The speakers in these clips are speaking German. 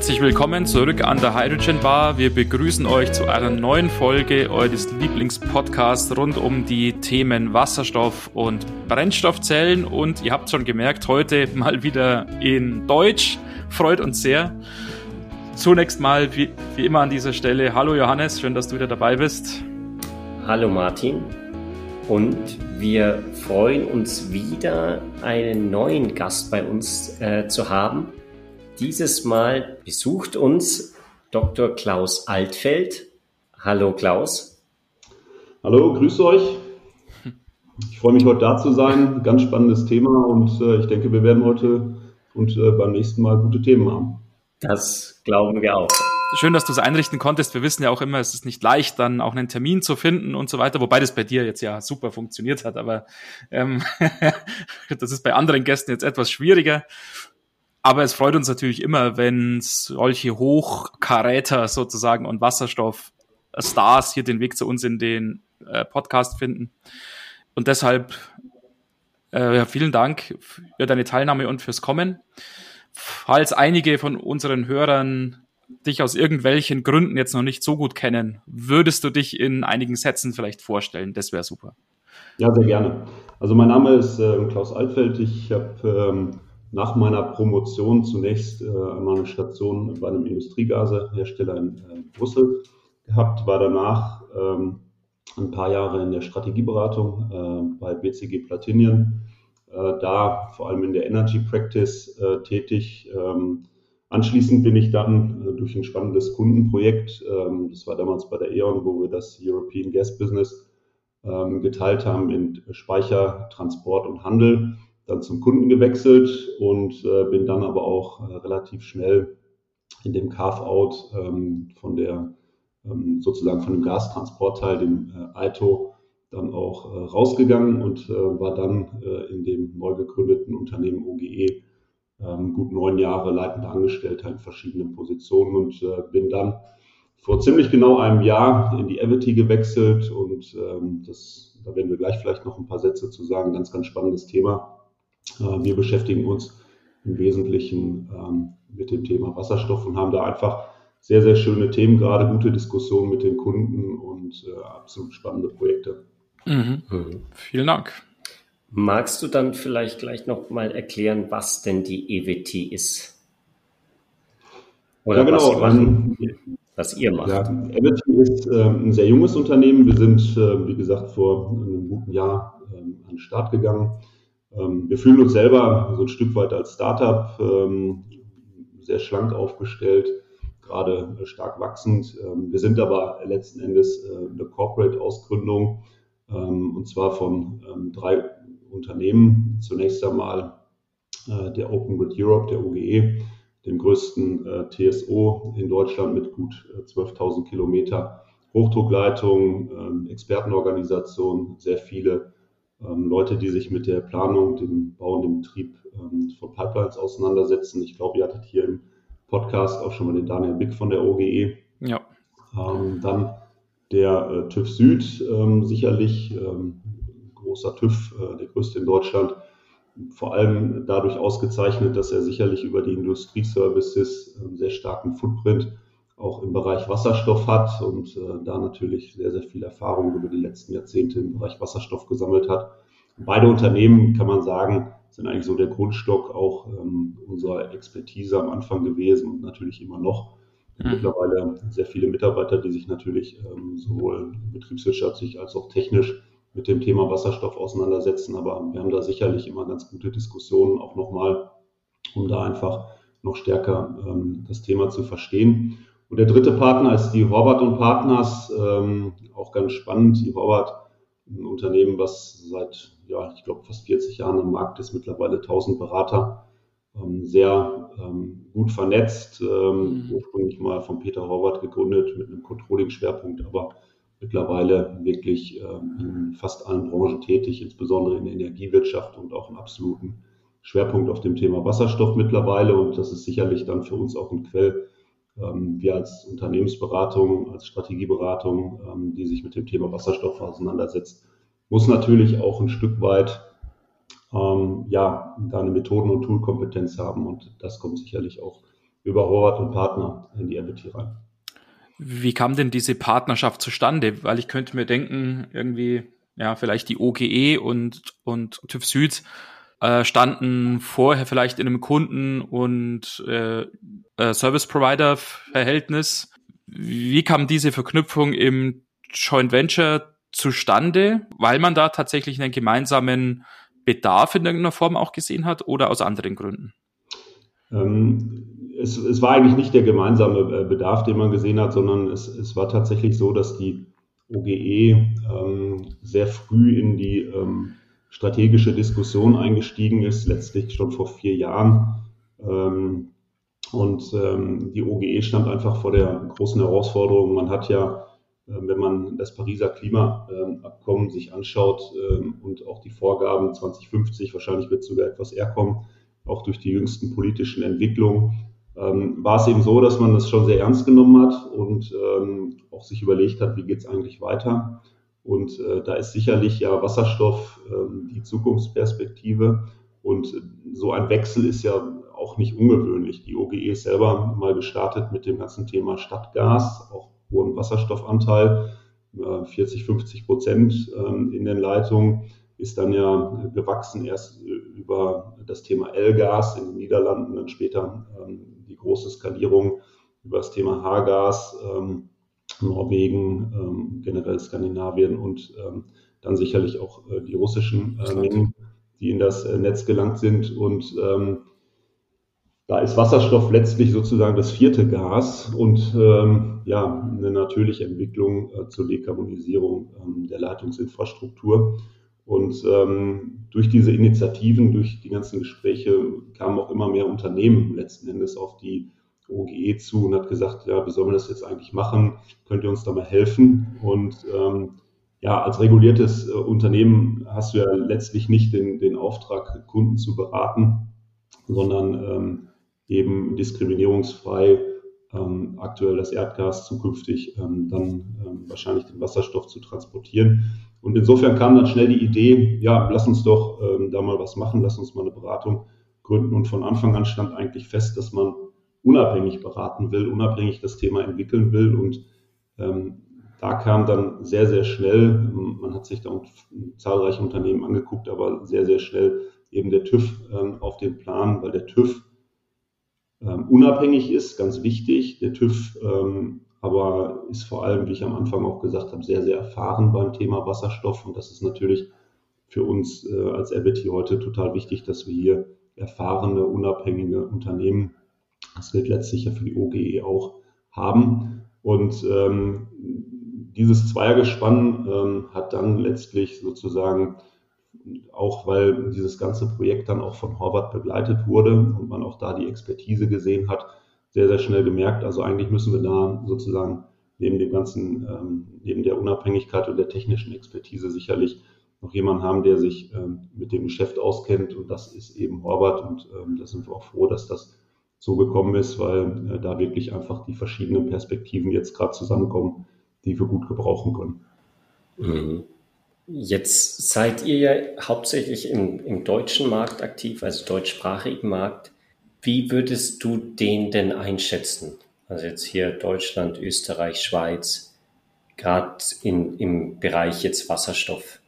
Herzlich willkommen zurück an der Hydrogen Bar. Wir begrüßen euch zu einer neuen Folge eures Lieblingspodcasts rund um die Themen Wasserstoff und Brennstoffzellen. Und ihr habt schon gemerkt, heute mal wieder in Deutsch. Freut uns sehr. Zunächst mal, wie, wie immer an dieser Stelle, hallo Johannes, schön, dass du wieder dabei bist. Hallo Martin. Und wir freuen uns wieder, einen neuen Gast bei uns äh, zu haben. Dieses Mal besucht uns Dr. Klaus Altfeld. Hallo Klaus. Hallo, grüße euch. Ich freue mich heute da zu sein. Ganz spannendes Thema und äh, ich denke, wir werden heute und äh, beim nächsten Mal gute Themen haben. Das glauben wir auch. Schön, dass du es einrichten konntest. Wir wissen ja auch immer, es ist nicht leicht, dann auch einen Termin zu finden und so weiter, wobei das bei dir jetzt ja super funktioniert hat, aber ähm, das ist bei anderen Gästen jetzt etwas schwieriger. Aber es freut uns natürlich immer, wenn solche Hochkaräter sozusagen und Wasserstoff-Stars hier den Weg zu uns in den äh, Podcast finden. Und deshalb äh, ja, vielen Dank für deine Teilnahme und fürs Kommen. Falls einige von unseren Hörern dich aus irgendwelchen Gründen jetzt noch nicht so gut kennen, würdest du dich in einigen Sätzen vielleicht vorstellen? Das wäre super. Ja, sehr gerne. Also mein Name ist äh, Klaus Altfeld. Ich habe ähm, nach meiner Promotion zunächst äh, einmal eine Station bei einem Industriegasehersteller in äh, Brüssel gehabt, war danach ähm, ein paar Jahre in der Strategieberatung äh, bei BCG Platinien, da vor allem in der Energy Practice tätig. Ähm, anschließend bin ich dann durch ein spannendes Kundenprojekt, ähm, das war damals bei der E.ON, wo wir das European Gas Business geteilt haben in Speicher, Transport und Handel, dann zum Kunden gewechselt und äh, bin dann aber auch äh, relativ schnell in dem Carve-out ähm, von der ähm, sozusagen von dem Gastransportteil, dem äh, dann auch äh, rausgegangen und äh, war dann äh, in dem neu gegründeten Unternehmen OGE ähm, gut neun Jahre leitender Angestellter in verschiedenen Positionen und bin dann vor ziemlich genau einem Jahr in die Evity gewechselt und ähm, das, da werden wir gleich vielleicht noch ein paar Sätze zu sagen, ganz, ganz spannendes Thema. äh, wir beschäftigen uns im Wesentlichen ähm, mit dem Thema Wasserstoff und haben da einfach sehr, sehr schöne Themen, gerade gute Diskussionen mit den Kunden und äh, absolut spannende Projekte. Mhm. Mhm. Vielen Dank. Magst du dann vielleicht gleich noch mal erklären, was denn die EWT ist? Oder ja, genau. was, machen, was ihr macht? Ja, EWT ist äh, ein sehr junges Unternehmen. Wir sind, äh, wie gesagt, vor einem guten Jahr ähm, an den Start gegangen ähm, wir fühlen uns selber so ein Stück weit als Startup, ähm, sehr schlank aufgestellt, gerade äh, stark wachsend. Ähm, wir sind aber letzten Endes äh, eine Corporate-Ausgründung und zwar von drei Unternehmen. Zunächst einmal äh, der Open Grid Europe, der OGE, dem größten TSO in Deutschland mit gut 12.000 Kilometer Hochdruckleitung, Expertenorganisation, sehr viele ähm, Leute, die sich mit der Planung, dem Bau und dem Betrieb ähm, von Pipelines auseinandersetzen. Ich glaube, ihr hattet hier im Podcast auch schon mal den Daniel Bick von der OGE. Ja. Ähm, dann der äh, TÜV Süd, ähm, sicherlich ähm, großer TÜV, äh, der größte in Deutschland. Vor allem dadurch ausgezeichnet, dass er sicherlich über die Industrieservices einen sehr starken Footprint auch im Bereich Wasserstoff hat und äh, da natürlich sehr, sehr viel Erfahrung über die letzten Jahrzehnte im Bereich Wasserstoff gesammelt hat. Beide Unternehmen, kann man sagen, sind eigentlich so der Grundstock auch ähm, unserer Expertise am Anfang gewesen und natürlich immer noch. Mhm. Mittlerweile sehr viele Mitarbeiter, die sich natürlich ähm, sowohl betriebswirtschaftlich als auch technisch mit dem Thema Wasserstoff auseinandersetzen. Aber wir haben da sicherlich immer ganz gute Diskussionen auch nochmal, um da einfach noch stärker ähm, das Thema zu verstehen. Und der dritte Partner ist die Horvath und Partners, ähm, auch ganz spannend. Die Horvath, ein Unternehmen, was seit, ja, ich glaube, fast 40 Jahren am Markt ist, mittlerweile 1000 Berater, ähm, sehr ähm, gut vernetzt, ähm, mhm. ursprünglich mal von Peter Horvath gegründet mit einem Controlling-Schwerpunkt, aber mittlerweile wirklich ähm, in fast allen Branchen tätig, insbesondere in der Energiewirtschaft und auch einen absoluten Schwerpunkt auf dem Thema Wasserstoff mittlerweile. Und das ist sicherlich dann für uns auch ein Quell, wir als Unternehmensberatung, als Strategieberatung, ähm, die sich mit dem Thema Wasserstoff auseinandersetzt, muss natürlich auch ein Stück weit ähm, ja, da eine Methoden- und Toolkompetenz haben und das kommt sicherlich auch über Horvath und Partner in die MBT rein. Wie kam denn diese Partnerschaft zustande? Weil ich könnte mir denken, irgendwie, ja, vielleicht die OGE und, und TÜV Süd äh, standen vorher vielleicht in einem Kunden- und äh, äh, Service-Provider-Verhältnis. Wie kam diese Verknüpfung im Joint Venture zustande, weil man da tatsächlich einen gemeinsamen Bedarf in irgendeiner Form auch gesehen hat oder aus anderen Gründen? Ähm, es, es, war eigentlich nicht der gemeinsame äh, Bedarf, den man gesehen hat, sondern es, es war tatsächlich so, dass die OGE ähm, sehr früh in die ähm, strategische Diskussion eingestiegen ist, letztlich schon vor vier Jahren. Ähm, und ähm, die OGE stand einfach vor der großen Herausforderung. Man hat ja, äh, wenn man das Pariser Klimaabkommen sich anschaut ähm, und auch die Vorgaben 2050, wahrscheinlich wird sogar etwas eher kommen, auch durch die jüngsten politischen Entwicklungen, ähm, war es eben so, dass man das schon sehr ernst genommen hat und ähm, auch sich überlegt hat, wie geht es eigentlich weiter. Und äh, da ist sicherlich ja Wasserstoff äh, die Zukunftsperspektive. Und so ein Wechsel ist ja auch nicht ungewöhnlich. Die OGE ist selber mal gestartet mit dem ganzen Thema Stadtgas, auch hohen Wasserstoffanteil, äh, 40, 50 Prozent ähm, in den Leitungen, ist dann ja gewachsen erst über das Thema L-Gas in den Niederlanden, dann später ähm, die große Skalierung über das Thema H-Gas. Norwegen, ähm, generell Skandinavien und ähm, dann sicherlich auch äh, die russischen äh, Mengen, die in das äh, Netz gelangt sind. Und ähm, da ist Wasserstoff letztlich sozusagen das vierte Gas und ähm, ja, eine natürliche Entwicklung äh, zur Dekarbonisierung ähm, der Leitungsinfrastruktur. Und ähm, durch diese Initiativen, durch die ganzen Gespräche kamen auch immer mehr Unternehmen letzten Endes auf die OGE zu und hat gesagt, ja, wie sollen wir das jetzt eigentlich machen? Könnt ihr uns da mal helfen? Und ähm, ja, als reguliertes äh, Unternehmen hast du ja letztlich nicht den, den Auftrag, Kunden zu beraten, sondern ähm, eben diskriminierungsfrei ähm, aktuell das Erdgas, zukünftig ähm, dann ähm, wahrscheinlich den Wasserstoff zu transportieren. Und insofern kam dann schnell die Idee, ja, lass uns doch ähm, da mal was machen, lass uns mal eine Beratung gründen. Und von Anfang an stand eigentlich fest, dass man unabhängig beraten will, unabhängig das Thema entwickeln will. Und ähm, da kam dann sehr, sehr schnell, man hat sich da zahlreiche Unternehmen angeguckt, aber sehr, sehr schnell eben der TÜV ähm, auf den Plan, weil der TÜV ähm, unabhängig ist, ganz wichtig. Der TÜV ähm, aber ist vor allem, wie ich am Anfang auch gesagt habe, sehr, sehr erfahren beim Thema Wasserstoff. Und das ist natürlich für uns äh, als RBT heute total wichtig, dass wir hier erfahrene, unabhängige Unternehmen das gilt letztlich ja für die OGE auch, haben. Und ähm, dieses Zweiergespann ähm, hat dann letztlich sozusagen, auch weil dieses ganze Projekt dann auch von Horvath begleitet wurde und man auch da die Expertise gesehen hat, sehr, sehr schnell gemerkt, also eigentlich müssen wir da sozusagen neben dem ganzen, ähm, neben der Unabhängigkeit und der technischen Expertise sicherlich noch jemanden haben, der sich ähm, mit dem Geschäft auskennt und das ist eben Horvath und ähm, da sind wir auch froh, dass das so gekommen ist, weil äh, da wirklich einfach die verschiedenen Perspektiven jetzt gerade zusammenkommen, die wir gut gebrauchen können. Mhm. Jetzt seid ihr ja hauptsächlich im, im deutschen Markt aktiv, also deutschsprachigen Markt. Wie würdest du den denn einschätzen? Also jetzt hier Deutschland, Österreich, Schweiz, gerade im Bereich jetzt Wasserstoff.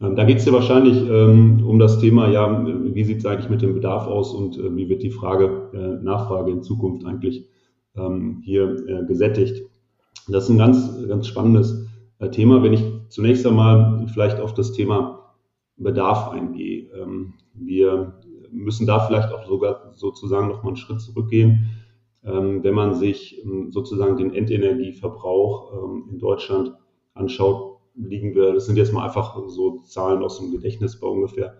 Ähm, da geht es ja wahrscheinlich ähm, um das Thema, ja, wie sieht es eigentlich mit dem Bedarf aus und äh, wie wird die Frage äh, Nachfrage in Zukunft eigentlich ähm, hier äh, gesättigt. Das ist ein ganz, ganz spannendes äh, Thema. Wenn ich zunächst einmal vielleicht auf das Thema Bedarf eingehe. Ähm, wir müssen da vielleicht auch sogar sozusagen noch mal einen Schritt zurückgehen. Ähm, wenn man sich ähm, sozusagen den Endenergieverbrauch in Deutschland anschaut, liegen wir, das sind jetzt mal einfach so Zahlen aus dem Gedächtnis bei ungefähr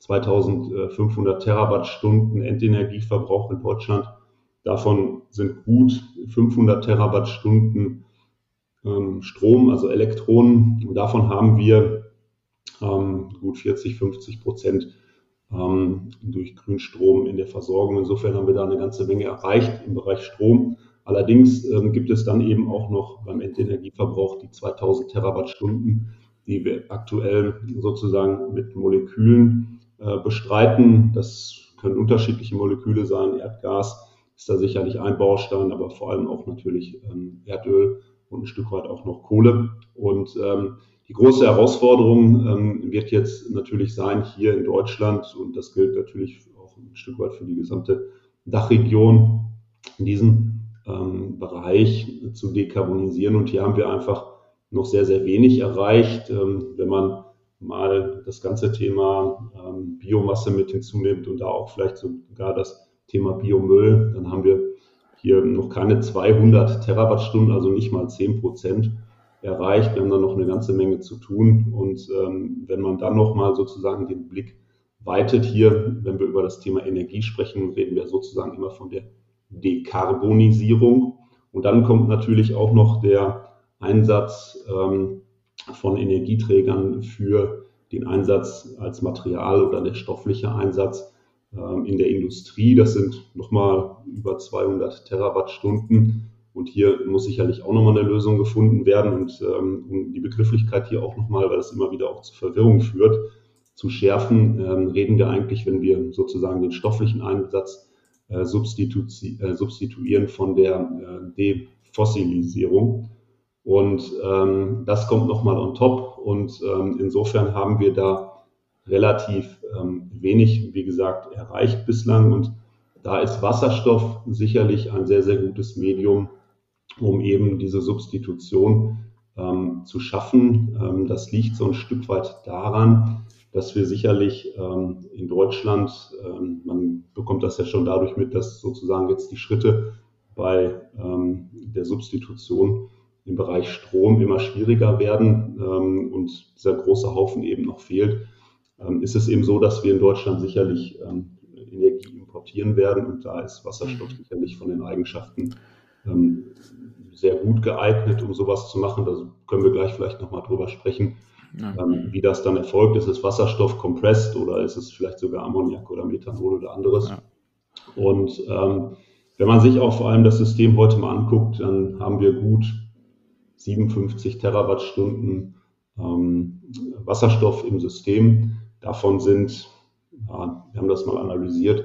2500 Terawattstunden Endenergieverbrauch in Deutschland. Davon sind gut 500 Terawattstunden ähm, Strom, also Elektronen. Und davon haben wir ähm, gut 40, 50 Prozent ähm, durch Grünstrom in der Versorgung. Insofern haben wir da eine ganze Menge erreicht im Bereich Strom. Allerdings ähm, gibt es dann eben auch noch beim Endenergieverbrauch die 2000 Terawattstunden, die wir aktuell sozusagen mit Molekülen äh, bestreiten. Das können unterschiedliche Moleküle sein, Erdgas, ist da sicherlich ein Baustein, aber vor allem auch natürlich ähm, Erdöl und ein Stück weit auch noch Kohle. Und ähm, die große Herausforderung wird jetzt natürlich sein, hier in Deutschland, und das gilt natürlich auch ein Stück weit für die gesamte Dachregion, in diesem ähm, Bereich zu dekarbonisieren. Und hier haben wir einfach noch sehr, sehr wenig erreicht. Ähm, wenn man mal das ganze Thema ähm, Biomasse mit hinzunimmt und da auch vielleicht sogar das Thema Biomüll, dann haben wir hier noch keine 200 Terawattstunden, also nicht mal 10 Prozent erreicht. Wir haben da noch eine ganze Menge zu tun. Und ähm, wenn man dann nochmal sozusagen den Blick weitet hier, wenn wir über das Thema Energie sprechen, reden wir sozusagen immer von der Dekarbonisierung. Und dann kommt natürlich auch noch der Einsatz ähm, von Energieträgern für den Einsatz als Material oder der stoffliche Einsatz ähm, in der Industrie. Das sind nochmal über 200 Terawattstunden. Und hier muss sicherlich auch nochmal eine Lösung gefunden werden. Und ähm, um die Begrifflichkeit hier auch nochmal, weil das immer wieder auch zu Verwirrung führt, zu schärfen, ähm, reden wir eigentlich, wenn wir sozusagen den stofflichen Einsatz substituieren von der äh, Defossilisierung. Und ähm, das kommt nochmal on top. Und ähm, insofern haben wir da relativ ähm, wenig, wie gesagt, erreicht bislang. Und da ist Wasserstoff sicherlich ein sehr, sehr gutes Medium, um eben diese Substitution ähm, zu schaffen. Ähm, das liegt so ein Stück weit daran, dass wir sicherlich ähm, in Deutschland, ähm, man bekommt das ja schon dadurch mit, dass sozusagen jetzt die Schritte bei ähm, der Substitution im Bereich Strom immer schwieriger werden und dieser große Haufen eben noch fehlt ähm, ist es eben so, dass wir in Deutschland sicherlich ähm, Energie importieren werden und da ist Wasserstoff mhm. sicherlich von den Eigenschaften ähm, sehr gut geeignet, um sowas zu machen. Da können wir gleich vielleicht nochmal drüber sprechen, ja. ähm, wie das dann erfolgt. Ist es Wasserstoff compressed oder ist es vielleicht sogar Ammoniak oder Methanol oder anderes? Ja. Und ähm, wenn man sich auch vor allem das System heute mal anguckt, dann haben wir gut 57 Terawattstunden ähm, Wasserstoff im System. Davon sind, ja, wir haben das mal analysiert,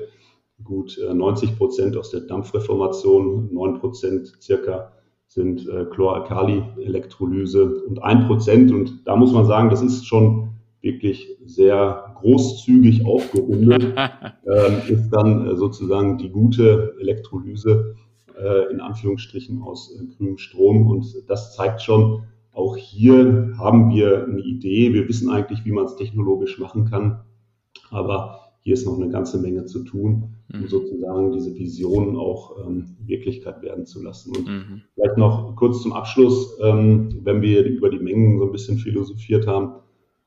gut 90 äh, Prozent aus der Dampfreformation, 9 Prozent circa sind äh, Chloralkali-Elektrolyse und 1 Prozent. Und da muss man sagen, das ist schon wirklich sehr großzügig aufgerundet, äh, ist dann äh, sozusagen die gute Elektrolyse äh, in Anführungsstrichen aus äh, grünem Strom. Und das zeigt schon, auch hier haben wir eine Idee. Wir wissen eigentlich, wie man es technologisch machen kann. Aber hier ist noch eine ganze Menge zu tun, um mhm. sozusagen diese Visionen auch ähm, Wirklichkeit werden zu lassen. Und mhm. vielleicht noch kurz zum Abschluss, ähm, wenn wir über die Mengen so ein bisschen philosophiert haben,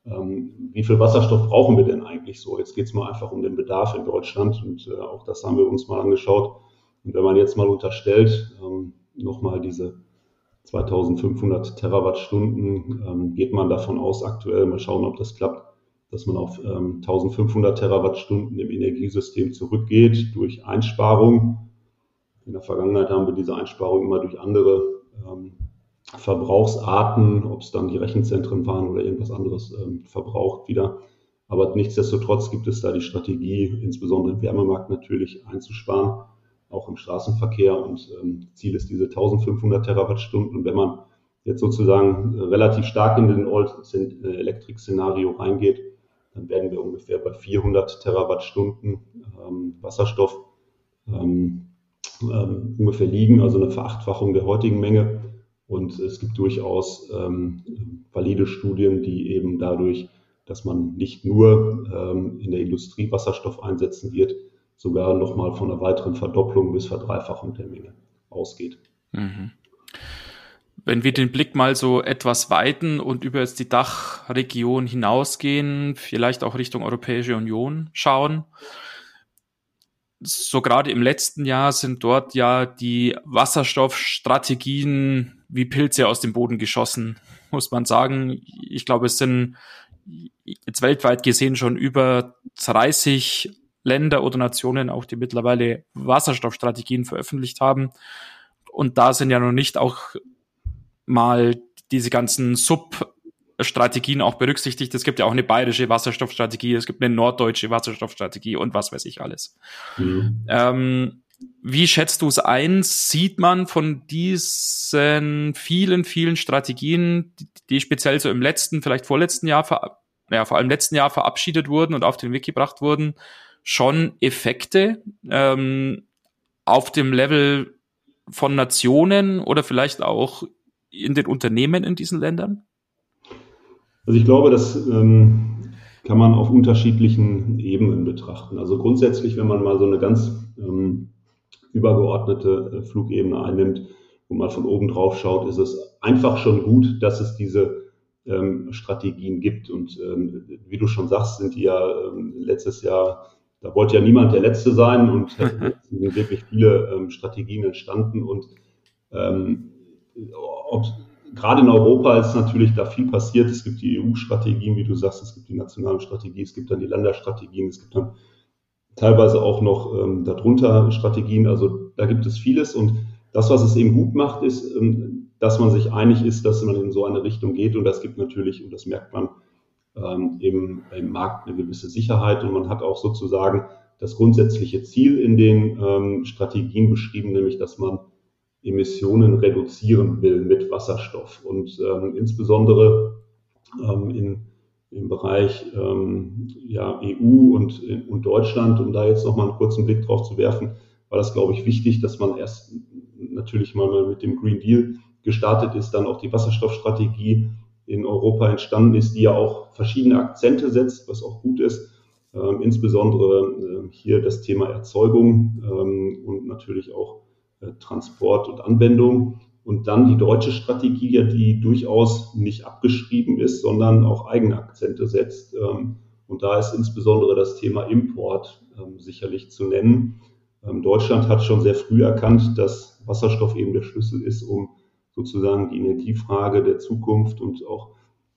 ähm, wie viel Wasserstoff brauchen wir denn eigentlich so? Jetzt geht es mal einfach um den Bedarf in Deutschland und äh, auch das haben wir uns mal angeschaut. Und wenn man jetzt mal unterstellt, ähm, nochmal diese 2500 Terawattstunden ähm, geht man davon aus aktuell. Mal schauen, ob das klappt, dass man auf ähm, 1500 Terawattstunden im Energiesystem zurückgeht durch Einsparung. In der Vergangenheit haben wir diese Einsparung immer durch andere ähm, Verbrauchsarten, ob es dann die Rechenzentren waren oder irgendwas anderes, ähm, verbraucht wieder. Aber nichtsdestotrotz gibt es da die Strategie, insbesondere im Wärmemarkt natürlich einzusparen auch im Straßenverkehr. Und ähm, Ziel ist diese 1500 Terawattstunden. Und wenn man jetzt sozusagen relativ stark in den All-Elektrik-Szenario reingeht, dann werden wir ungefähr bei 400 Terawattstunden ähm, Wasserstoff ähm, ähm, ungefähr liegen, also eine Verachtfachung der heutigen Menge. Und es gibt durchaus ähm, valide Studien, die eben dadurch, dass man nicht nur ähm, in der Industrie Wasserstoff einsetzen wird, sogar nochmal von einer weiteren Verdopplung bis Verdreifachung der Menge ausgeht. Mhm. Wenn wir den Blick mal so etwas weiten und über jetzt die Dachregion hinausgehen, vielleicht auch Richtung Europäische Union schauen, so gerade im letzten Jahr sind dort ja die Wasserstoffstrategien wie Pilze aus dem Boden geschossen, muss man sagen. Ich glaube, es sind jetzt weltweit gesehen schon über 30 Länder oder Nationen auch, die mittlerweile Wasserstoffstrategien veröffentlicht haben. Und da sind ja noch nicht auch mal diese ganzen Substrategien auch berücksichtigt. Es gibt ja auch eine bayerische Wasserstoffstrategie, es gibt eine norddeutsche Wasserstoffstrategie und was weiß ich alles. Mhm. Ähm, wie schätzt du es ein? Sieht man von diesen vielen, vielen Strategien, die speziell so im letzten, vielleicht vorletzten Jahr, ja, vor allem letzten Jahr verabschiedet wurden und auf den Weg gebracht wurden, schon Effekte ähm, auf dem Level von Nationen oder vielleicht auch in den Unternehmen in diesen Ländern? Also ich glaube, das ähm, kann man auf unterschiedlichen Ebenen betrachten. Also grundsätzlich, wenn man mal so eine ganz ähm, übergeordnete äh, Flugebene einnimmt und mal von oben drauf schaut, ist es einfach schon gut, dass es diese ähm, Strategien gibt. Und ähm, wie du schon sagst, sind die ja ähm, letztes Jahr, da wollte ja niemand der Letzte sein und sind wirklich viele ähm, Strategien entstanden. Und ähm, ob, gerade in Europa ist natürlich da viel passiert. Es gibt die EU-Strategien, wie du sagst, es gibt die nationalen Strategien, es gibt dann die Länderstrategien, es gibt dann teilweise auch noch ähm, darunter Strategien. Also da gibt es vieles. Und das, was es eben gut macht, ist, ähm, dass man sich einig ist, dass man in so eine Richtung geht. Und das gibt natürlich, und das merkt man, ähm, eben im Markt eine gewisse Sicherheit. Und man hat auch sozusagen das grundsätzliche Ziel in den ähm, Strategien beschrieben, nämlich dass man Emissionen reduzieren will mit Wasserstoff. Und ähm, insbesondere ähm, in im Bereich ähm, ja, EU und, und Deutschland, um da jetzt nochmal einen kurzen Blick drauf zu werfen, war das, glaube ich, wichtig, dass man erst natürlich mal mit dem Green Deal gestartet ist, dann auch die Wasserstoffstrategie in Europa entstanden ist, die ja auch verschiedene Akzente setzt, was auch gut ist. Ähm, insbesondere äh, hier das Thema Erzeugung ähm, und natürlich auch Transport und Anwendung. Und dann die deutsche Strategie, die durchaus nicht abgeschrieben ist, sondern auch eigene Akzente setzt. Ähm, und da ist insbesondere das Thema Import ähm, sicherlich zu nennen. Ähm, Deutschland hat schon sehr früh erkannt, dass Wasserstoff eben der Schlüssel ist, um sozusagen die Energiefrage der Zukunft und auch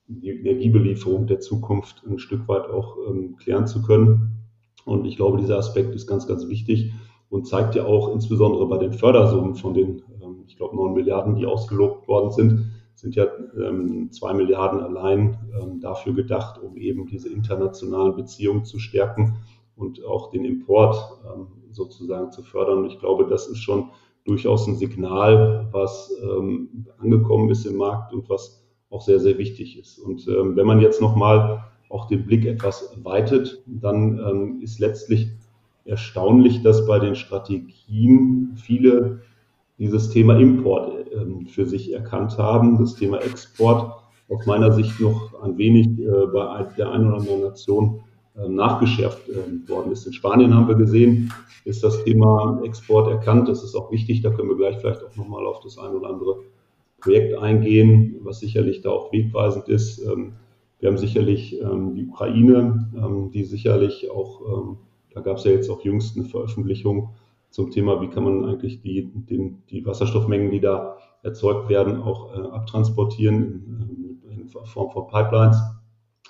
die Energiebelieferung der Zukunft ein Stück weit auch klären zu können. Und ich glaube, dieser Aspekt ist ganz, ganz wichtig und zeigt ja auch insbesondere bei den Fördersummen von den ich glaube, 9 Milliarden, die ausgelobt worden sind, sind ja ähm, 2 Milliarden allein ähm, dafür gedacht, um eben diese internationalen Beziehungen zu stärken und auch den Import ähm, sozusagen zu fördern. Ich glaube, das ist schon durchaus ein Signal, was ähm, angekommen ist im Markt und was auch sehr, sehr wichtig ist. Und ähm, wenn man jetzt nochmal auch den Blick etwas weitet, dann ähm, ist letztlich erstaunlich, dass bei den Strategien viele dieses Thema Import ähm, für sich erkannt haben. Das Thema Export aus meiner Sicht noch ein wenig äh, bei der einen oder anderen Nation äh, nachgeschärft äh, worden ist. In Spanien haben wir gesehen, ist das Thema Export erkannt. Das ist auch wichtig. Da können wir gleich vielleicht auch nochmal auf das ein oder andere Projekt eingehen, was sicherlich da auch wegweisend ist. Ähm, wir haben sicherlich ähm, die Ukraine, ähm, die sicherlich auch, ähm, da gab es ja jetzt auch jüngst eine Veröffentlichung zum Thema, wie kann man eigentlich die, den, die Wasserstoffmengen, die da erzeugt werden, auch äh, abtransportieren in, in, Form von Pipelines.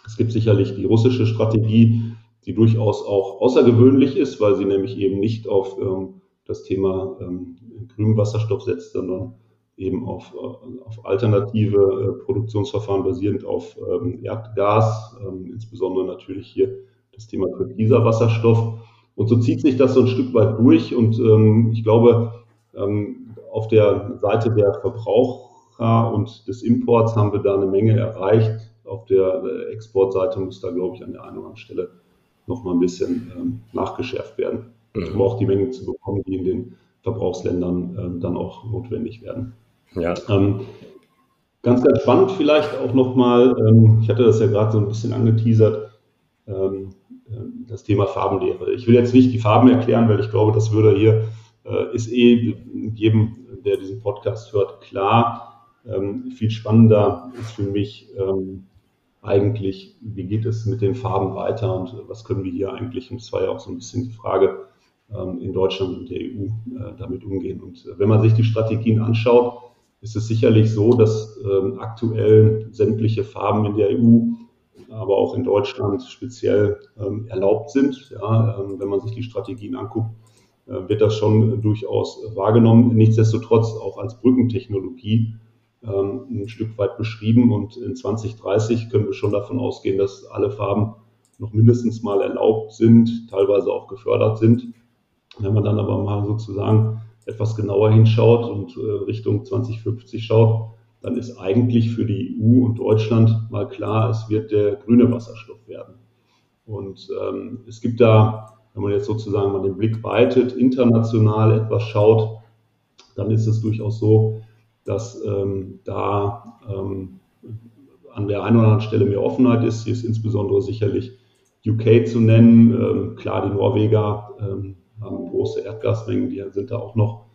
Es gibt sicherlich die russische Strategie, die durchaus auch außergewöhnlich ist, weil sie nämlich eben nicht auf ähm, das Thema ähm, grünen Wasserstoff setzt, sondern eben auf, äh, auf alternative äh, Produktionsverfahren basierend auf ähm, Erdgas, ähm, insbesondere natürlich hier das Thema türkiser Wasserstoff. Und so zieht sich das so ein Stück weit durch. Und ähm, ich glaube, ähm, auf der Seite der Verbraucher und des Imports haben wir da eine Menge erreicht. Auf der äh, Exportseite muss da, glaube ich, an der einen oder anderen Stelle noch mal ein bisschen ähm, nachgeschärft werden, mhm. um auch die Mengen zu bekommen, die in den Verbrauchsländern ähm, dann auch notwendig werden. Ja. Ähm, ganz, ganz spannend vielleicht auch nochmal, ähm, ich hatte das ja gerade so ein bisschen angeteasert, ähm, äh, das Thema Farbenlehre. Ich will jetzt nicht die Farben erklären, weil ich glaube, das würde hier, äh, ist eh jedem, der diesen Podcast hört, klar. Ähm, viel spannender ist für mich ähm, eigentlich, wie geht es mit den Farben weiter und was können wir hier eigentlich, und es war ja auch so ein bisschen die Frage, ähm, in Deutschland und der EU äh, damit umgehen. Und wenn man sich die Strategien anschaut, ist es sicherlich so, dass aktuell sämtliche Farben in der EU aber auch in Deutschland speziell ähm, erlaubt sind. Ja, ähm, wenn man sich die Strategien anguckt, äh, wird das schon durchaus wahrgenommen. Nichtsdestotrotz auch als Brückentechnologie ähm, ein Stück weit beschrieben. Und in 2030 können wir schon davon ausgehen, dass alle Farben noch mindestens mal erlaubt sind, teilweise auch gefördert sind. Wenn man dann aber mal sozusagen etwas genauer hinschaut und äh, Richtung 2050 schaut, dann ist eigentlich für die EU und Deutschland mal klar, es wird der grüne Wasserstoff werden. Und ähm, es gibt da, wenn man jetzt sozusagen mal den Blick weitet, international etwas schaut, dann ist es durchaus so, dass ähm, da ähm, an der einen oder anderen Stelle mehr Offenheit ist. Hier ist insbesondere sicherlich UK zu nennen. Ähm, klar, die Norweger ähm, haben große Erdgasmengen, die sind da auch noch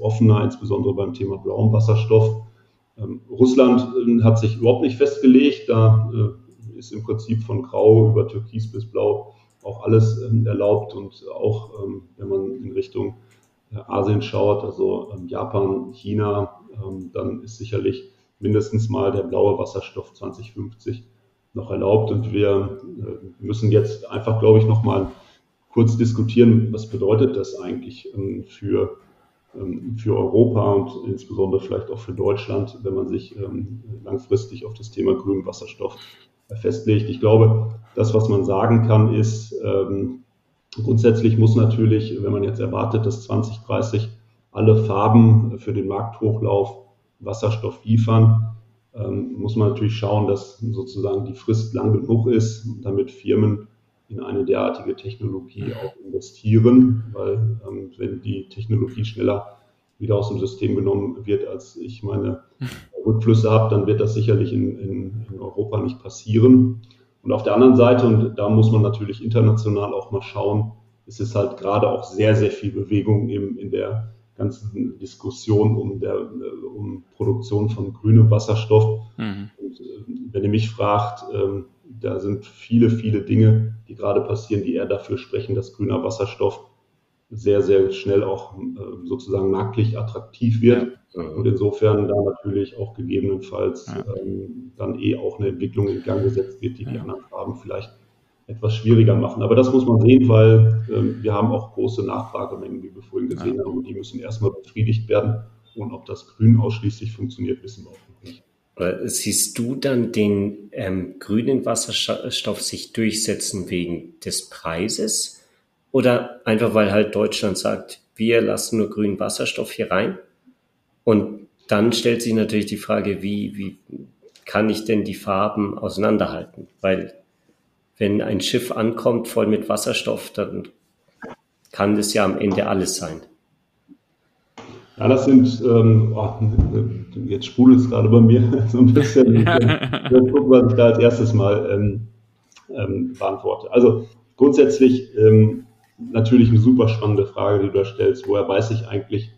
offener, insbesondere beim Thema blauem Wasserstoff. Ähm, Russland äh, hat sich überhaupt nicht festgelegt. Da äh, ist im Prinzip von Grau über Türkis bis Blau auch alles ähm, erlaubt und auch ähm, wenn man in Richtung äh, Asien schaut, also Japan, China, dann ist sicherlich mindestens mal der blaue Wasserstoff 2050 noch erlaubt. Und wir müssen jetzt einfach, glaube ich, noch mal kurz diskutieren, was bedeutet das eigentlich für, für Europa und insbesondere vielleicht auch für Deutschland, wenn man sich ähm, langfristig auf das Thema grünen Wasserstoff festlegt. Ich glaube, das, was man sagen kann, ist, grundsätzlich muss natürlich, wenn man jetzt erwartet, dass 2030 alle Farben für den Markthochlauf Wasserstoff liefern, muss man natürlich schauen, dass sozusagen die Frist lang genug ist, damit Firmen in eine derartige Technologie auch investieren, weil ähm, wenn die Technologie schneller wieder aus dem System genommen wird, als ich meine Rückflüsse habe, dann wird das sicherlich in, in, in Europa nicht passieren. Und auf der anderen Seite, und da muss man natürlich international auch mal schauen, ist es halt gerade auch sehr, sehr viel Bewegung im, in der ganzen Diskussion um, der, um Produktion von grünem Wasserstoff. Mhm. Und, äh, wenn ihr mich fragt, ähm, da sind viele, viele Dinge, die gerade passieren, die eher dafür sprechen, dass grüner Wasserstoff sehr, sehr schnell auch äh, sozusagen marktlich attraktiv wird. Ja. Und insofern da natürlich auch gegebenenfalls ja. ähm, dann eh auch eine Entwicklung in Gang gesetzt wird, die ja. die anderen Farben vielleicht etwas schwieriger machen. Aber das muss man sehen, weil ähm, wir haben auch große Nachfragemengen, wie wir vorhin gesehen haben, und die müssen erstmal befriedigt werden. Und ob das Grün ausschließlich funktioniert, wissen wir auch noch nicht. Siehst du dann den ähm, grünen Wasserstoff sich durchsetzen wegen des Preises oder einfach weil halt Deutschland sagt, wir lassen nur grünen Wasserstoff hier rein? Und dann stellt sich natürlich die Frage, wie, wie kann ich denn die Farben auseinanderhalten? Weil wenn ein Schiff ankommt voll mit Wasserstoff, dann kann das ja am Ende alles sein. Ja, das sind, ähm, oh, jetzt sprudelt es gerade bei mir so ein bisschen. Ich gucken, was ich da als erstes mal ähm, ähm, beantworte. Also grundsätzlich ähm, natürlich eine super spannende Frage, die du da stellst. Woher weiß ich eigentlich,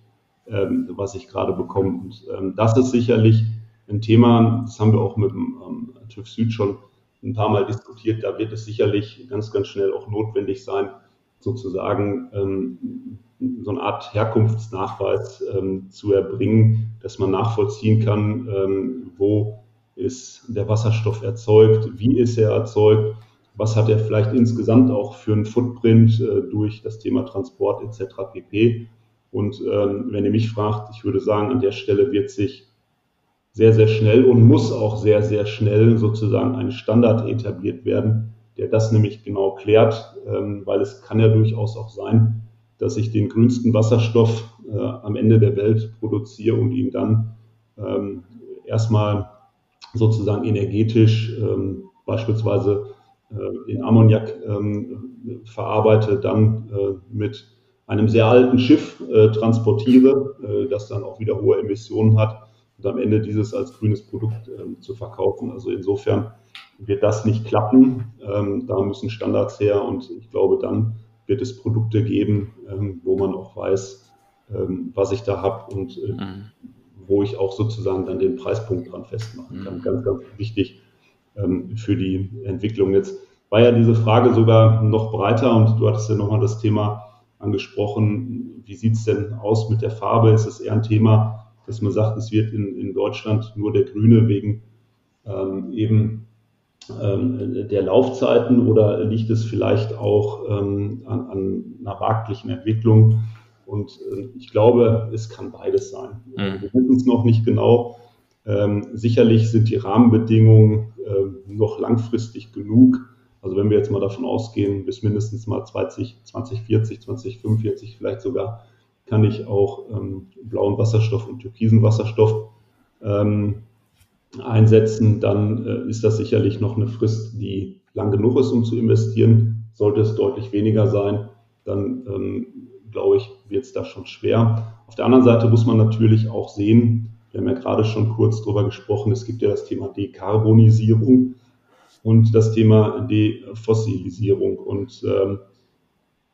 ähm, was ich gerade bekomme? Und ähm, das ist sicherlich ein Thema, das haben wir auch mit dem ähm, TÜV Süd schon ein paar Mal diskutiert. Da wird es sicherlich ganz, ganz schnell auch notwendig sein, sozusagen ähm, so eine Art Herkunftsnachweis ähm, zu erbringen, dass man nachvollziehen kann, ähm, wo ist der Wasserstoff erzeugt, wie ist er erzeugt, was hat er vielleicht insgesamt auch für einen Footprint äh, durch das Thema Transport etc. pp. Und ähm, wenn ihr mich fragt, ich würde sagen, an der Stelle wird sich sehr, sehr schnell und muss auch sehr, sehr schnell sozusagen ein Standard etabliert werden, der das nämlich genau klärt, ähm, weil es kann ja durchaus auch sein, dass ich den grünsten Wasserstoff äh, am Ende der Welt produziere und ihn dann ähm, erstmal sozusagen energetisch ähm, beispielsweise äh, in Ammoniak ähm, verarbeite, dann äh, mit einem sehr alten Schiff äh, transportiere, äh, das dann auch wieder hohe Emissionen hat und am Ende dieses als grünes Produkt ähm, zu verkaufen. Also insofern wird das nicht klappen. Ähm, da müssen Standards her und ich glaube, dann wird es Produkte geben, ähm, wo man auch weiß, ähm, was ich da habe und äh, mhm. wo ich auch sozusagen dann den Preispunkt dran festmachen kann. Mhm. Ganz, ganz wichtig ähm, für die Entwicklung. Jetzt war ja diese Frage sogar noch breiter und du hattest ja nochmal das Thema angesprochen. Wie sieht es denn aus mit der Farbe? Ist es eher ein Thema, dass man sagt, es wird in, in Deutschland nur der Grüne wegen ähm, eben der Laufzeiten oder liegt es vielleicht auch ähm, an, an, einer marktlichen Entwicklung? Und äh, ich glaube, es kann beides sein. Mhm. Wir wissen es noch nicht genau. Ähm, sicherlich sind die Rahmenbedingungen noch langfristig genug, Also wenn wir jetzt mal davon ausgehen, bis mindestens mal 20, 2040, 2045 vielleicht sogar, kann ich auch ähm, blauen Wasserstoff und türkisen Wasserstoff ähm, einsetzen, dann äh, ist das sicherlich noch eine Frist, die lang genug ist, um zu investieren. Sollte es deutlich weniger sein, dann ähm, glaube ich, wird es da schon schwer. Auf der anderen Seite muss man natürlich auch sehen, wir haben ja gerade schon kurz darüber gesprochen, es gibt ja das Thema Dekarbonisierung und das Thema Defossilisierung. Und ähm,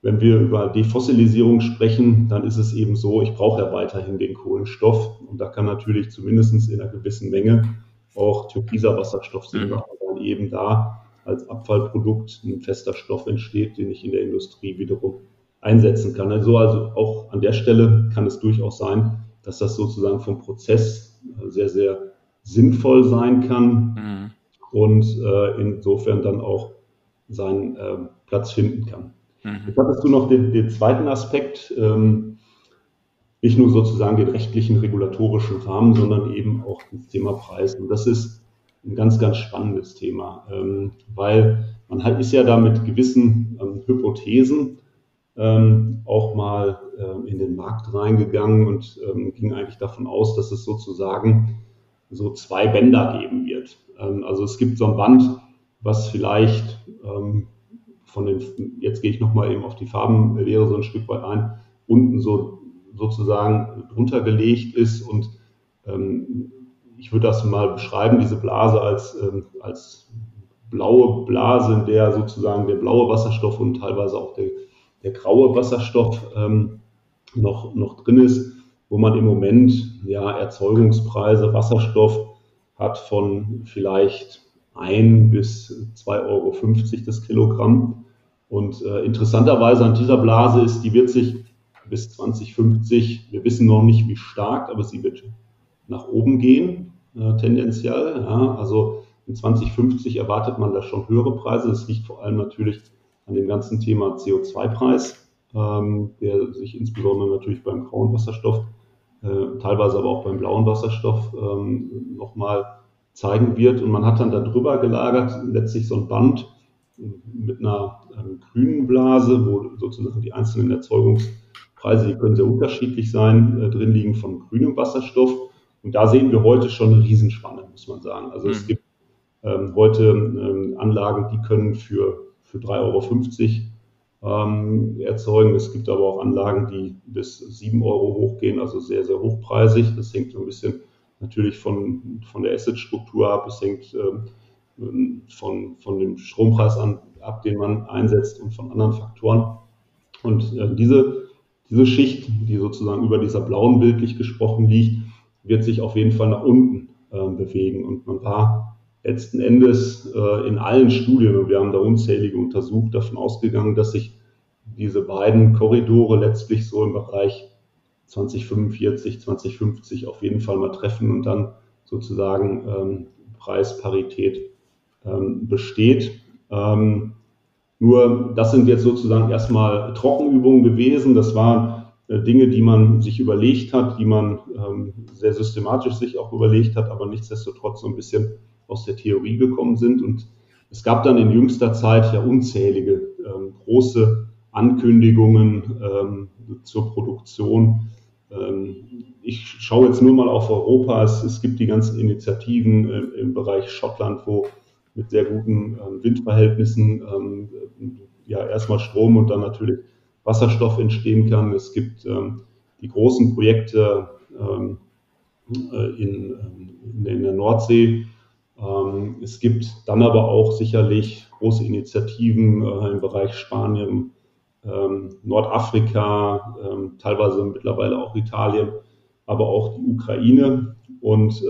wenn wir über Defossilisierung sprechen, dann ist es eben so, ich brauche ja weiterhin den Kohlenstoff und da kann natürlich zumindest in einer gewissen Menge auch türkiser Wasserstoff sein, mhm. weil eben da als Abfallprodukt ein fester Stoff entsteht, den ich in der Industrie wiederum einsetzen kann. Also, also auch an der Stelle kann es durchaus sein, dass das sozusagen vom Prozess sehr, sehr sinnvoll sein kann mhm. und äh, insofern dann auch seinen äh, Platz finden kann. Mhm. Jetzt hattest du noch den, den zweiten Aspekt, ähm, nicht nur sozusagen den rechtlichen, regulatorischen Rahmen, sondern eben auch das Thema Preis. Und das ist ein ganz, ganz spannendes Thema, ähm, weil man halt ist ja da mit gewissen ähm, Hypothesen ähm, auch mal in den Markt reingegangen und ging eigentlich davon aus, dass es sozusagen so zwei Bänder geben wird. Also es gibt so ein Band, was vielleicht von den, jetzt gehe ich nochmal eben auf die Farbenlehre so ein Stück weit ein, unten so sozusagen drunter gelegt ist und ähm, ich würde das mal beschreiben, diese Blase als, ähm, als blaue Blase, in der sozusagen der blaue Wasserstoff und teilweise auch der, der graue Wasserstoff ähm, noch, noch drin ist, wo man im Moment ja Erzeugungspreise Wasserstoff hat von vielleicht 1 bis 2,50 Euro das Kilogramm. Und äh, interessanterweise an dieser Blase ist, die wird sich bis 2050, wir wissen noch nicht wie stark, aber sie wird nach oben gehen, äh, tendenziell. Ja. Also in 2050 erwartet man da schon höhere Preise. Das liegt vor allem natürlich an dem ganzen Thema CO2-Preis, ähm, der sich insbesondere natürlich beim grauen Wasserstoff, äh, teilweise aber auch beim blauen Wasserstoff ähm, nochmal zeigen wird. Und man hat dann darüber gelagert letztlich so ein Band, mit einer ähm, grünen Blase, wo sozusagen die einzelnen Erzeugungspreise, die können sehr unterschiedlich sein, äh, drin liegen von grünem Wasserstoff. Und da sehen wir heute schon eine Riesenspanne, muss man sagen. Also mhm. es gibt ähm, heute ähm, Anlagen, die können für, für 3,50 Euro ähm, erzeugen. Es gibt aber auch Anlagen, die bis 7 Euro hochgehen, also sehr, sehr hochpreisig. Das hängt so ein bisschen natürlich von, von der Assetstruktur ab. Es hängt ähm, von, von dem Strompreis an, ab, den man einsetzt und von anderen Faktoren. Und äh, diese, diese Schicht, die sozusagen über dieser blauen bildlich gesprochen liegt, wird sich auf jeden Fall nach unten äh, bewegen. Und man war letzten Endes äh, in allen Studien, wir haben da unzählige untersucht, davon ausgegangen, dass sich diese beiden Korridore letztlich so im Bereich 2045, 2050 auf jeden Fall mal treffen und dann sozusagen ähm, Preisparität ähm, besteht. Ähm, nur das sind jetzt sozusagen erstmal Trockenübungen gewesen. Das waren äh, Dinge, die man sich überlegt hat, die man ähm, sehr systematisch sich auch überlegt hat, aber nichtsdestotrotz so ein bisschen aus der Theorie gekommen sind. Und es gab dann in jüngster Zeit ja unzählige ähm, große Ankündigungen ähm, zur Produktion. Ähm, ich schaue jetzt nur mal auf Europa. Es, es gibt die ganzen Initiativen äh, im Bereich Schottland, wo mit sehr guten ähm, Windverhältnissen ähm, ja erstmal Strom und dann natürlich Wasserstoff entstehen kann. Es gibt ähm, die großen Projekte äh, in, in, der Nordsee. Es gibt dann aber auch sicherlich große Initiativen äh, im Bereich Spanien, Nordafrika, teilweise mittlerweile auch Italien, aber auch die Ukraine. Und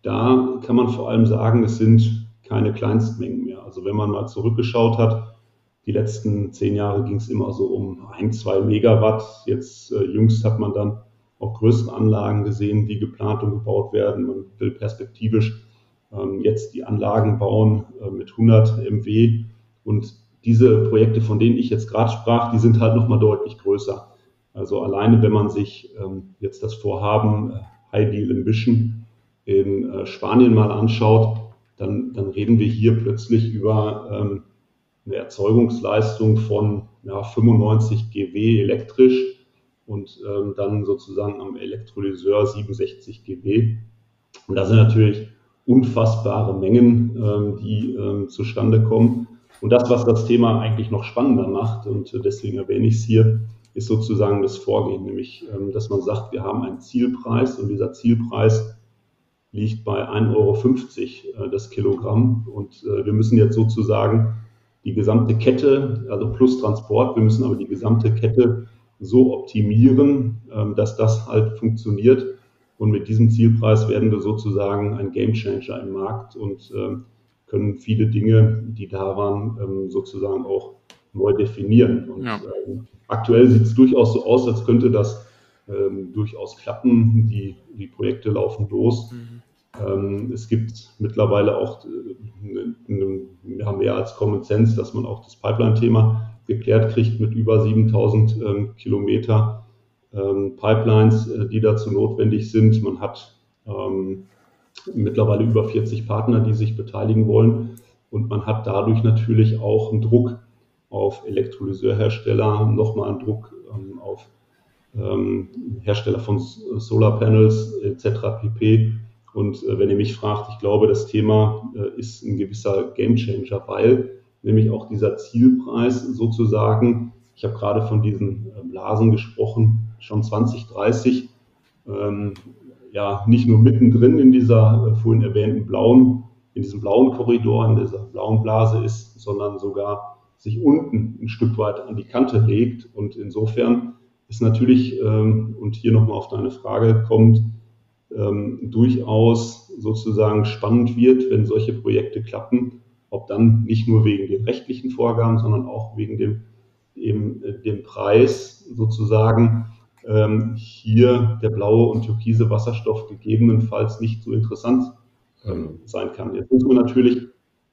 da kann man vor allem sagen, es sind keine Kleinstmengen mehr. Also wenn man mal zurückgeschaut hat, die letzten zehn Jahre ging es immer so um ein, zwei Megawatt. Jetzt äh, jüngst hat man dann auch größere Anlagen gesehen, die geplant und gebaut werden. Man will perspektivisch ähm, jetzt die Anlagen bauen äh, mit 100 MW. Und diese Projekte, von denen ich jetzt gerade sprach, die sind halt nochmal deutlich größer. Also alleine, wenn man sich ähm, jetzt das Vorhaben äh, High Deal Ambition in äh, Spanien mal anschaut, dann, dann reden wir hier plötzlich über ähm, eine Erzeugungsleistung von ja, 95 GW elektrisch und ähm, dann sozusagen am Elektrolyseur 67 GW. Und da sind natürlich unfassbare Mengen, ähm, die ähm, zustande kommen. Und das, was das Thema eigentlich noch spannender macht, und deswegen erwähne ich es hier, ist sozusagen das Vorgehen, nämlich ähm, dass man sagt, wir haben einen Zielpreis und dieser Zielpreis liegt bei 1,50 Euro äh, das Kilogramm. Und äh, wir müssen jetzt sozusagen die gesamte Kette, also plus Transport, wir müssen aber die gesamte Kette so optimieren, ähm, dass das halt funktioniert. Und mit diesem Zielpreis werden wir sozusagen ein Gamechanger im Markt und ähm, können viele Dinge, die da waren, ähm, sozusagen auch neu definieren. Und ja. aktuell sieht es durchaus so aus, als könnte das durchaus klappen. Die, die Projekte laufen los. Mhm. Ähm, es gibt mittlerweile auch wir haben mehr als Common Sense, dass man auch das Pipeline-Thema geklärt kriegt mit über 7000 ähm, Kilometer ähm, Pipelines, äh, die dazu notwendig sind. Man hat mittlerweile über 40 Partner, die sich beteiligen wollen. Und man hat dadurch natürlich auch einen Druck auf Elektrolyseurhersteller, nochmal einen Druck auf Hersteller von Solarpanels etc. pp und äh, wenn ihr mich fragt, ich glaube, das Thema äh, ist ein gewisser Gamechanger, weil nämlich auch dieser Zielpreis sozusagen, ich habe gerade von diesen äh, Blasen gesprochen, schon 2030, ähm, ja, nicht nur mittendrin in dieser äh, vorhin erwähnten blauen, in diesem blauen Korridor, in dieser blauen Blase ist, sondern sogar sich unten ein Stück weit an die Kante legt. Und insofern ist natürlich, ähm, und hier nochmal auf deine Frage kommt, ähm, durchaus sozusagen spannend wird, wenn solche Projekte klappen, ob dann nicht nur wegen den rechtlichen Vorgaben, sondern auch wegen dem, eben, äh, dem Preis sozusagen ähm, hier der blaue und türkise Wasserstoff gegebenenfalls nicht so interessant ähm, sein kann. Jetzt muss man natürlich,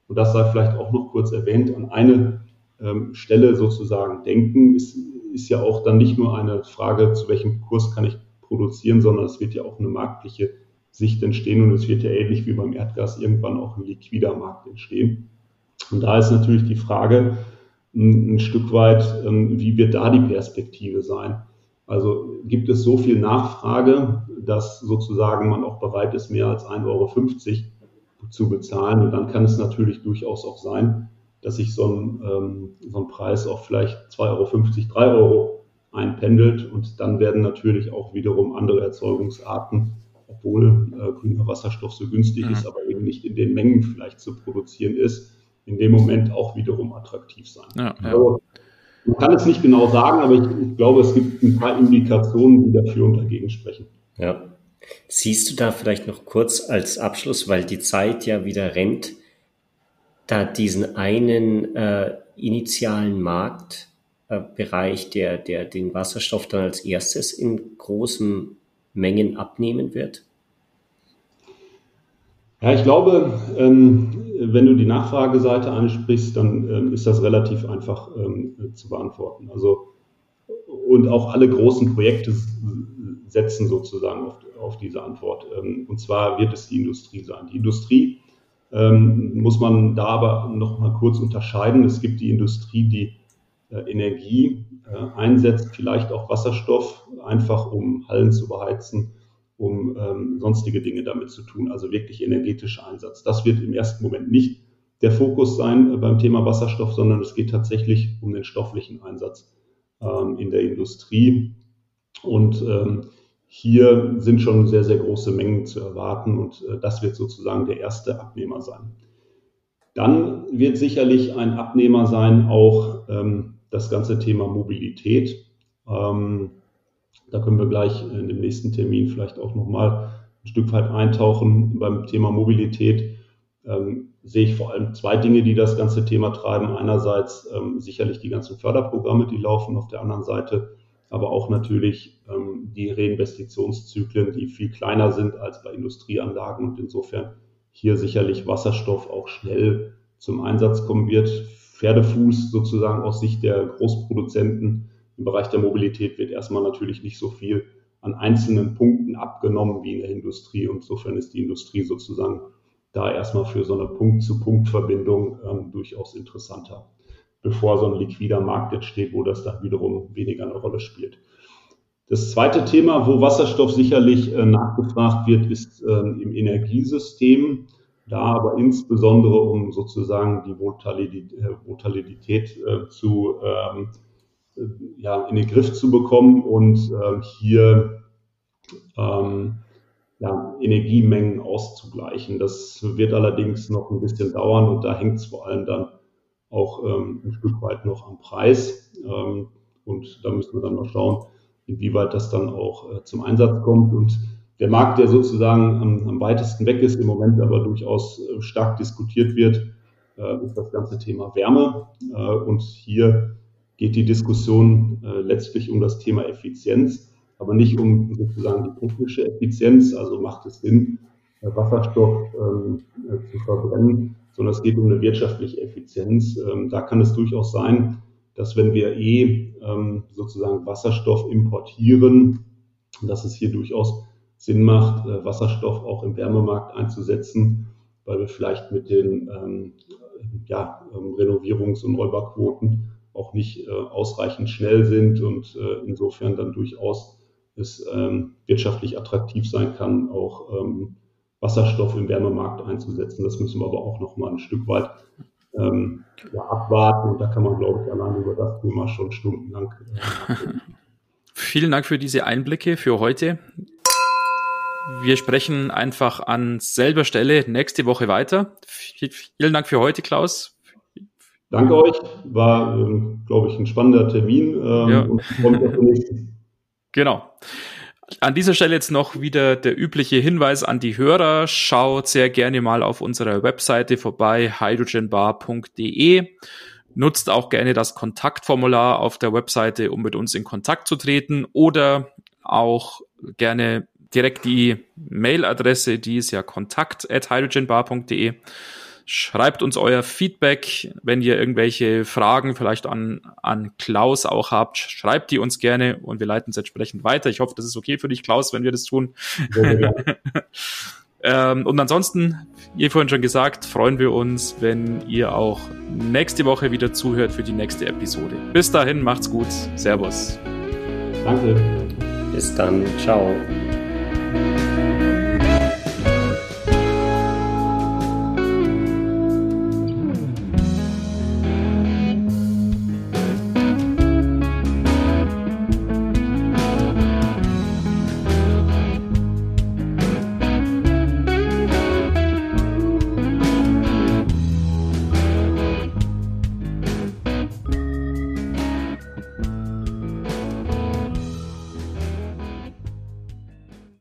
und das sei vielleicht auch noch kurz erwähnt, an eine ähm, Stelle sozusagen denken. Es ist ja auch dann nicht nur eine Frage, zu welchem Kurs kann ich produzieren, sondern es wird ja auch eine marktliche Sicht entstehen und es wird ja ähnlich wie beim Erdgas irgendwann auch ein liquider Markt entstehen. Und da ist natürlich die Frage ein, Stück weit, ähm, wie wird da die Perspektive sein? Also gibt es so viel Nachfrage, dass sozusagen man auch bereit ist, mehr als 1,50 Euro zu bezahlen. Und dann kann es natürlich durchaus auch sein, dass sich so ein, ähm, so ein Preis auf vielleicht 2,50 Euro, 3 Euro einpendelt und dann werden natürlich auch wiederum andere Erzeugungsarten, obwohl äh, grüner Wasserstoff so günstig mhm. ist, aber eben nicht in den Mengen vielleicht zu produzieren ist, in dem Moment auch wiederum attraktiv sein. Ja, ja. Also, man kann es nicht genau sagen, aber ich, ich, glaube, es gibt ein paar Indikationen, die dafür und dagegen sprechen. Ja. Siehst du da vielleicht noch kurz als Abschluss, weil die Zeit ja wieder rennt, da diesen einen äh, initialen Markt Bereich, der, der den Wasserstoff dann als erstes in großen Mengen abnehmen wird? Ja, ich glaube, ähm, wenn du die Nachfrageseite ansprichst, dann ähm, ist das relativ einfach ähm, zu beantworten. Also, und auch alle großen Projekte setzen sozusagen auf, auf diese Antwort. und zwar wird es die Industrie sein. Die Industrie muss man da aber noch mal kurz unterscheiden. Es gibt die Industrie, die Energie äh, einsetzt, vielleicht auch Wasserstoff, einfach um Hallen zu beheizen, um ähm, sonstige Dinge damit zu tun, also wirklich energetischer Einsatz. Das wird im ersten Moment nicht der Fokus sein äh, beim Thema Wasserstoff, sondern es geht tatsächlich um den stofflichen Einsatz ähm, in der Industrie. Und ähm, hier sind schon sehr, sehr große Mengen zu erwarten und äh, das wird sozusagen der erste Abnehmer sein. Dann wird sicherlich ein Abnehmer sein auch ähm, das ganze Thema Mobilität. Ähm, da können wir gleich in dem nächsten Termin vielleicht auch nochmal ein Stück weit eintauchen. Beim Thema Mobilität ähm, sehe ich vor allem zwei Dinge, die das ganze Thema treiben. Einerseits ähm, sicherlich die ganzen Förderprogramme, die laufen, auf der anderen Seite aber auch natürlich ähm, die Reinvestitionszyklen, die viel kleiner sind als bei Industrieanlagen und insofern hier sicherlich Wasserstoff auch schnell zum Einsatz kommen wird. Pferdefuß sozusagen aus Sicht der Großproduzenten im Bereich der Mobilität wird erstmal natürlich nicht so viel an einzelnen Punkten abgenommen wie in der Industrie. Und insofern ist die Industrie sozusagen da erstmal für so eine Punkt-zu-Punkt-Verbindung ähm, durchaus interessanter. bevor so ein liquider Markt entsteht, wo das dann wiederum weniger eine Rolle spielt. Das zweite Thema, wo Wasserstoff sicherlich äh, nachgefragt wird, ist ähm, im Energiesystem. Da aber insbesondere, um sozusagen die Volatilität, äh, äh, zu, ähm, äh, ja, in den Griff zu bekommen und ähm, hier ähm, ja, Energiemengen auszugleichen. Das wird allerdings noch ein bisschen dauern und da hängt es vor allem dann auch ähm, ein Stück weit noch am Preis. Ähm, und da müssen wir dann mal schauen, inwieweit das dann auch äh, zum Einsatz kommt. Und der Markt, der sozusagen am, am, weitesten weg ist, im Moment aber durchaus äh, stark diskutiert wird, äh, ist das ganze Thema Wärme. Äh, und hier geht die Diskussion letztlich um das Thema Effizienz, aber nicht um sozusagen die technische Effizienz. Also macht es Sinn, Wasserstoff ähm, zu verbrennen, sondern es geht um eine wirtschaftliche Effizienz. Ähm, da kann es durchaus sein, dass wenn wir eh ähm, sozusagen Wasserstoff importieren, dass es hier durchaus Sinn macht, äh, Wasserstoff auch im Wärmemarkt einzusetzen, weil wir vielleicht mit den ähm, ja, ähm, Renovierungs- und Neubauquoten auch nicht äh, ausreichend schnell sind und äh, insofern dann durchaus es ähm, wirtschaftlich attraktiv sein kann, auch ähm, Wasserstoff im Wärmemarkt einzusetzen. Das müssen wir aber auch noch mal ein Stück weit ähm, ja, abwarten. Und da kann man, glaube ich, allein über das Thema schon stundenlang. Äh, Vielen Dank für diese Einblicke für heute. Wir sprechen einfach an selber Stelle nächste Woche weiter. Vielen Dank für heute, Klaus. Danke euch. War, ähm, glaube ich, ein spannender Termin. Ähm, ja. Genau. An dieser Stelle jetzt noch wieder der übliche Hinweis an die Hörer. Schaut sehr gerne mal auf unserer Webseite vorbei, hydrogenbar.de. Nutzt auch gerne das Kontaktformular auf der Webseite, um mit uns in Kontakt zu treten oder auch gerne direkt die Mailadresse, die ist ja kontakt at hydrogenbar.de. Schreibt uns euer Feedback, wenn ihr irgendwelche Fragen vielleicht an, an Klaus auch habt, schreibt die uns gerne und wir leiten es entsprechend weiter. Ich hoffe, das ist okay für dich, Klaus, wenn wir das tun. ähm, und ansonsten, ihr vorhin schon gesagt, freuen wir uns, wenn ihr auch nächste Woche wieder zuhört für die nächste Episode. Bis dahin, macht's gut. Servus. Danke. Bis dann. Ciao.